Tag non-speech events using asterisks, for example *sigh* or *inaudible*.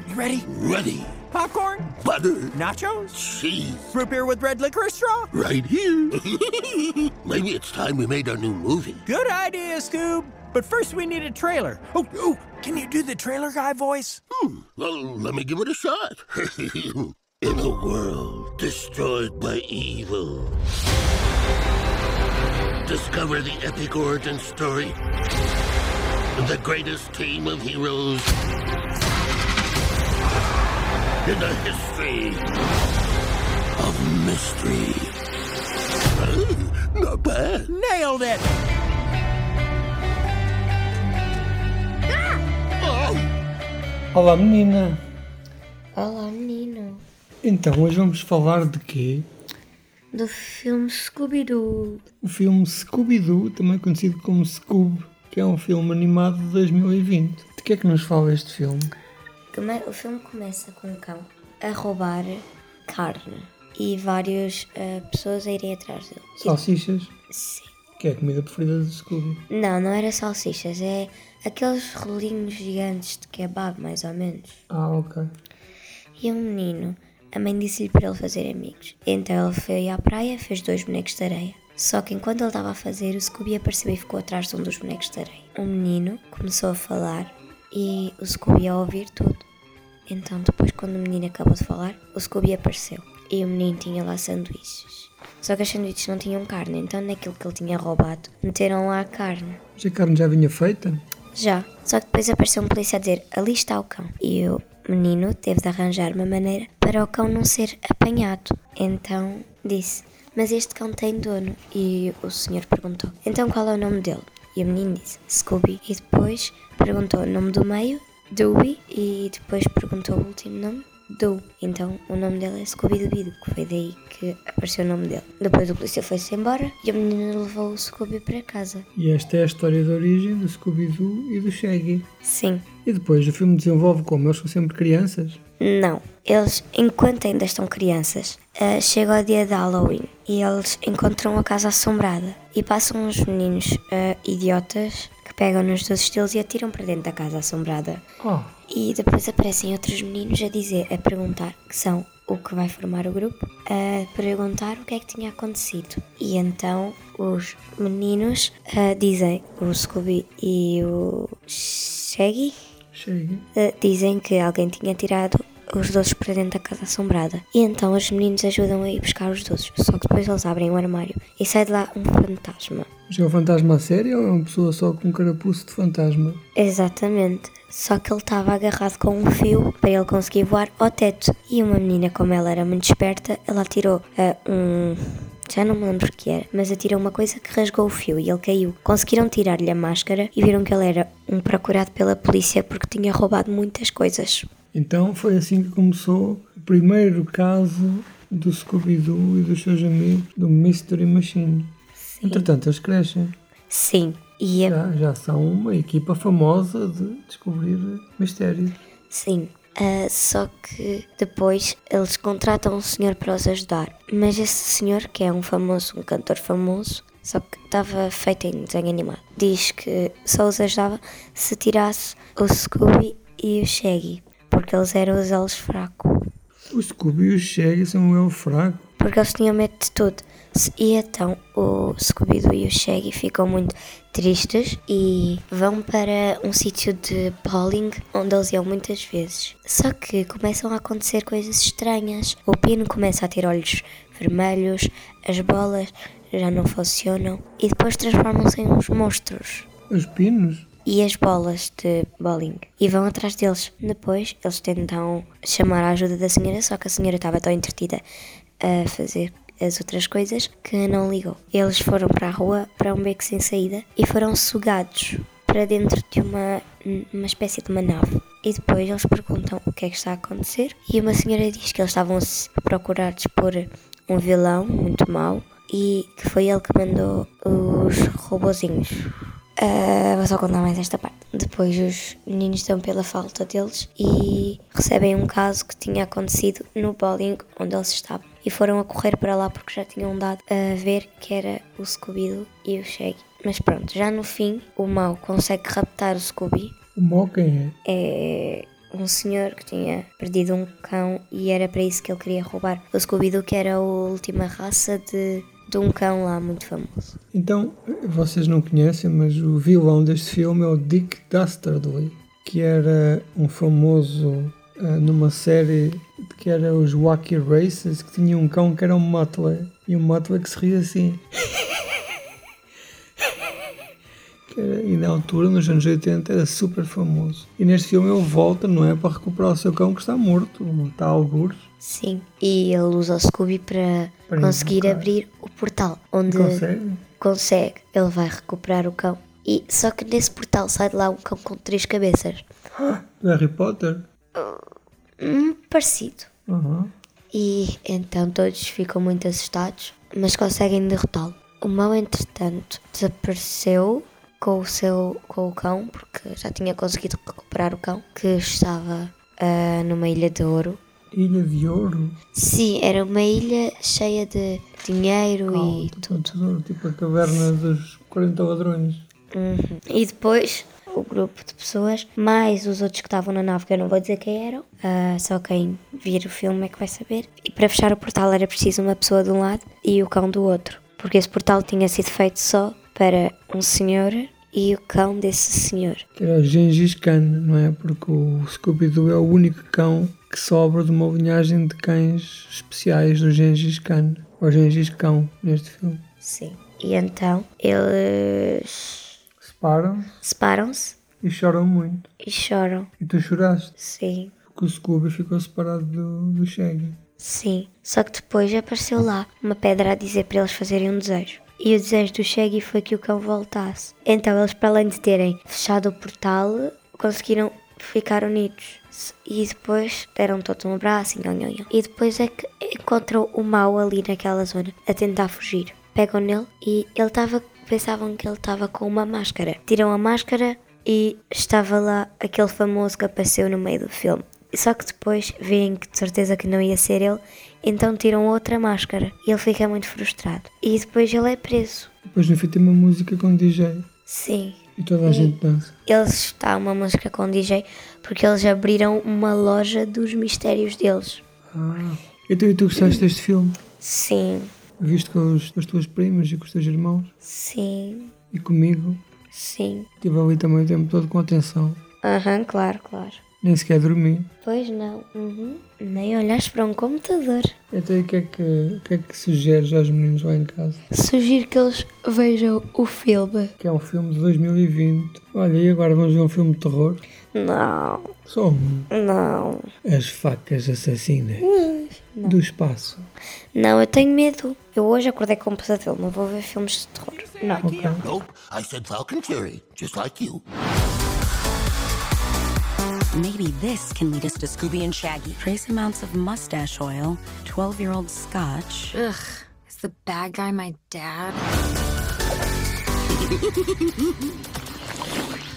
start. You ready? Ready. Popcorn? Butter. Nachos? Cheese. Root beer with red licorice straw? Right here. *laughs* Maybe it's time we made our new movie. Good idea, Scoob. But first we need a trailer. Oh, oh, can you do the trailer guy voice? Hmm. Well, let me give it a shot. *laughs* In a world destroyed by evil, discover the epic origin story of the greatest team of heroes in the history of mystery. Not bad. Nailed it! Olá menina, Olá, menino. então hoje vamos falar de quê? Do filme Scooby-Doo. O filme Scooby-Doo, também conhecido como Scoob, que é um filme animado de 2020. De que é que nos fala este filme? O filme começa com um cão a roubar carne e várias eh, pessoas a irem atrás dele. Salsichas, Sim. que é a comida preferida de Scooby. Não, não era salsichas, é aqueles rolinhos gigantes de kebab, mais ou menos. Ah, ok. E um menino, a mãe disse-lhe para ele fazer amigos. Então ele foi à praia, fez dois bonecos de areia. Só que enquanto ele estava a fazer, o Scooby apareceu e ficou atrás de um dos bonecos de areia. O menino começou a falar e o Scooby a ouvir tudo. Então, depois, quando o menino acabou de falar, o Scooby apareceu e o menino tinha lá sanduíches. Só que as sanduíches não tinham carne, então naquilo que ele tinha roubado, meteram lá a carne. Mas a carne já vinha feita? Já. Só que depois apareceu um polícia a dizer ali está o cão. E o menino teve de arranjar uma maneira para o cão não ser apanhado. Então disse: Mas este cão tem dono. E o senhor perguntou: Então qual é o nome dele? E o menino disse: Scooby. E depois perguntou o nome do meio, Dewey. E depois perguntou o último nome, Doo. Então o nome dele é Scooby-Doo, que foi daí que apareceu o nome dele. Depois o polícia foi-se embora e o menino levou o Scooby para casa. E esta é a história de origem do Scooby-Doo e do Shaggy. Sim. E depois o filme desenvolve como? Eles são sempre crianças? Não, eles, enquanto ainda estão crianças, eh, chega o dia de Halloween e eles encontram a casa assombrada e passam uns meninos eh, idiotas que pegam nos dois estilos e atiram para dentro da casa assombrada. Oh, E depois aparecem outros meninos a dizer, a perguntar, que são o que vai formar o grupo, a perguntar o que é que tinha acontecido. E então os meninos eh, dizem, o Scooby e o Shaggy, Shaggy. Uh, dizem que alguém tinha tirado os doces para dentro da casa assombrada. E então os meninos ajudam a ir buscar os doces. Só que depois eles abrem o armário e sai de lá um fantasma. Mas é um fantasma a sério ou é uma pessoa só com um carapuço de fantasma? Exatamente. Só que ele estava agarrado com um fio para ele conseguir voar ao teto. E uma menina, como ela era muito esperta, ela tirou uh, um. Já não me lembro o que era, mas atirou uma coisa que rasgou o fio e ele caiu. Conseguiram tirar-lhe a máscara e viram que ele era um procurado pela polícia porque tinha roubado muitas coisas. Então foi assim que começou o primeiro caso do Scooby-Doo e dos seus amigos do Mystery Machine. Entretanto, eles crescem. Sim, e a Já, já são uma equipa famosa de descobrir mistérios. Sim. ah, só que depois eles contratam um senhor para os ajudar. Mas esse senhor, que é um famoso, um cantor famoso, só que estava feito em desenho animado, diz que só os ajudava se tirasse o Scooby e o Shaggy, porque eles eram os elos fracos. O Scooby e o Shaggy são um eu fraco. Porque eles tinham medo de tudo. E então o Scooby-Doo e o Shaggy ficam muito tristes e vão para um sítio de bowling onde eles iam muitas vezes. Só que começam a acontecer coisas estranhas. O pino começa a ter olhos vermelhos, as bolas já não funcionam e depois transformam-se em uns monstros. Os pinos. E as bolas de bowling. E vão atrás deles. Depois eles tentam chamar a ajuda da senhora, só que a senhora estava tão entretida a fazer as outras coisas que não ligou. Eles foram para a rua, para um beco sem saída, e foram sugados para dentro de uma, uma espécie de uma nave. E depois eles perguntam o que é que está a acontecer. E uma senhora diz que eles estavam procurados por um vilão muito mau e que foi ele que mandou os robozinhos. Ah, vou só contar mais esta parte. Depois os meninos estão pela falta deles e recebem um caso que tinha acontecido no bowling onde eles estavam. E foram a correr para lá porque já tinham dado a ver que era o Scooby e o Shaggy. Mas pronto, já no fim, o mau consegue raptar o Scooby. O mau quem é? É um senhor que tinha perdido um cão e era para isso que ele queria roubar o Scooby-Doo, que era a última raça de, de um cão lá muito famoso. Então, vocês não conhecem, mas o vilão deste filme é o Dick Dastardly, que era um famoso uh, numa série que era os Wacky Races, que tinha um cão que era um Muttley, e um Muttley que se ria assim. e na altura, nos anos 80, era super famoso. E neste filme ele volta, não é? Para recuperar o seu cão que está morto, está a algures. Sim, e ele usa o Scooby para, Para conseguir abrir o portal, onde Consegue? consegue. Ele vai recuperar o cão. E só que nesse portal sai de lá um cão com três cabeças. Do Harry Potter? Hum, parecido. Aham. E então todos ficam muito assustados, mas conseguem derrotá-lo. O mau, entretanto, desapareceu com o seu com o cão, porque já tinha conseguido recuperar o cão, que estava ah, numa ilha de ouro. Ilha de Ouro? Sim, era uma ilha cheia de dinheiro e tipo, tudo. um tesouro, tipo a caverna dos 40 ladrões. Uhum. E depois o grupo de pessoas, mais os outros que estavam na nave, que eu não vou dizer quem eram, ah, só quem vir o filme é que vai saber. E para fechar o portal era preciso uma pessoa de um lado e o cão do outro, porque esse portal tinha sido feito só para um senhor e o cão desse senhor. Que era o Gengis Khan, não é? Porque o Scooby-Doo é o único cão que sobra de uma linhagem de cães especiais do Gengis Khan. Ou Gengis Cão, neste filme. Sim. E então eles Separam separam-se e choram muito. e choram. E tu choraste, Sim. porque o Scooby ficou separado do, do Shaggy. Sim, só que depois apareceu lá uma pedra a dizer para eles fazerem um desejo. E o desejo do Shaggy foi que o cão voltasse. Então eles, para além de terem fechado o portal, conseguiram ficar unidos. E depois deram todos um abraço e, e depois é que encontram o mal ali naquela zona, a tentar fugir. Pegam nele e ele estava. Pensavam que ele estava com uma máscara. Tiram a máscara e estava lá aquele famoso que apareceu no meio do filme. Só que depois veem que de certeza que não ia ser ele, então tiram outra máscara e ele fica muito frustrado. E depois ele é preso. Depois no fim tem uma música com DJ Sim. E toda a gente dança. Eles está uma música com DJ porque eles abriram uma loja dos mistérios deles. Ah. Então e tu gostaste deste filme? Sim, Viste com, os, com as tuas primas e com os teus irmãos? sim, E comigo? sim. Estive ali também o tempo todo com atenção. Aham, claro, claro. Nem sequer dormi. Pois não. Uhum. Nem olhaste para um computador. Então e o que é que, o que, é que sugeres aos meninos lá em casa? Sugiro que eles vejam o filme. Que é um filme de 2020. Olha, e agora vamos ver um filme de terror? Não, Só um. não. As facas assassinas do espaço. Não, eu tenho medo. Eu hoje acordei com um pesadelo, não vou ver filmes de terror. Não. Ok. Nope, I said Falcon Fury, just like you. Maybe this can lead us to Scooby and Shaggy. Trace amounts of mustache oil, 12 year old scotch. Ugh, is the bad guy my dad? *laughs*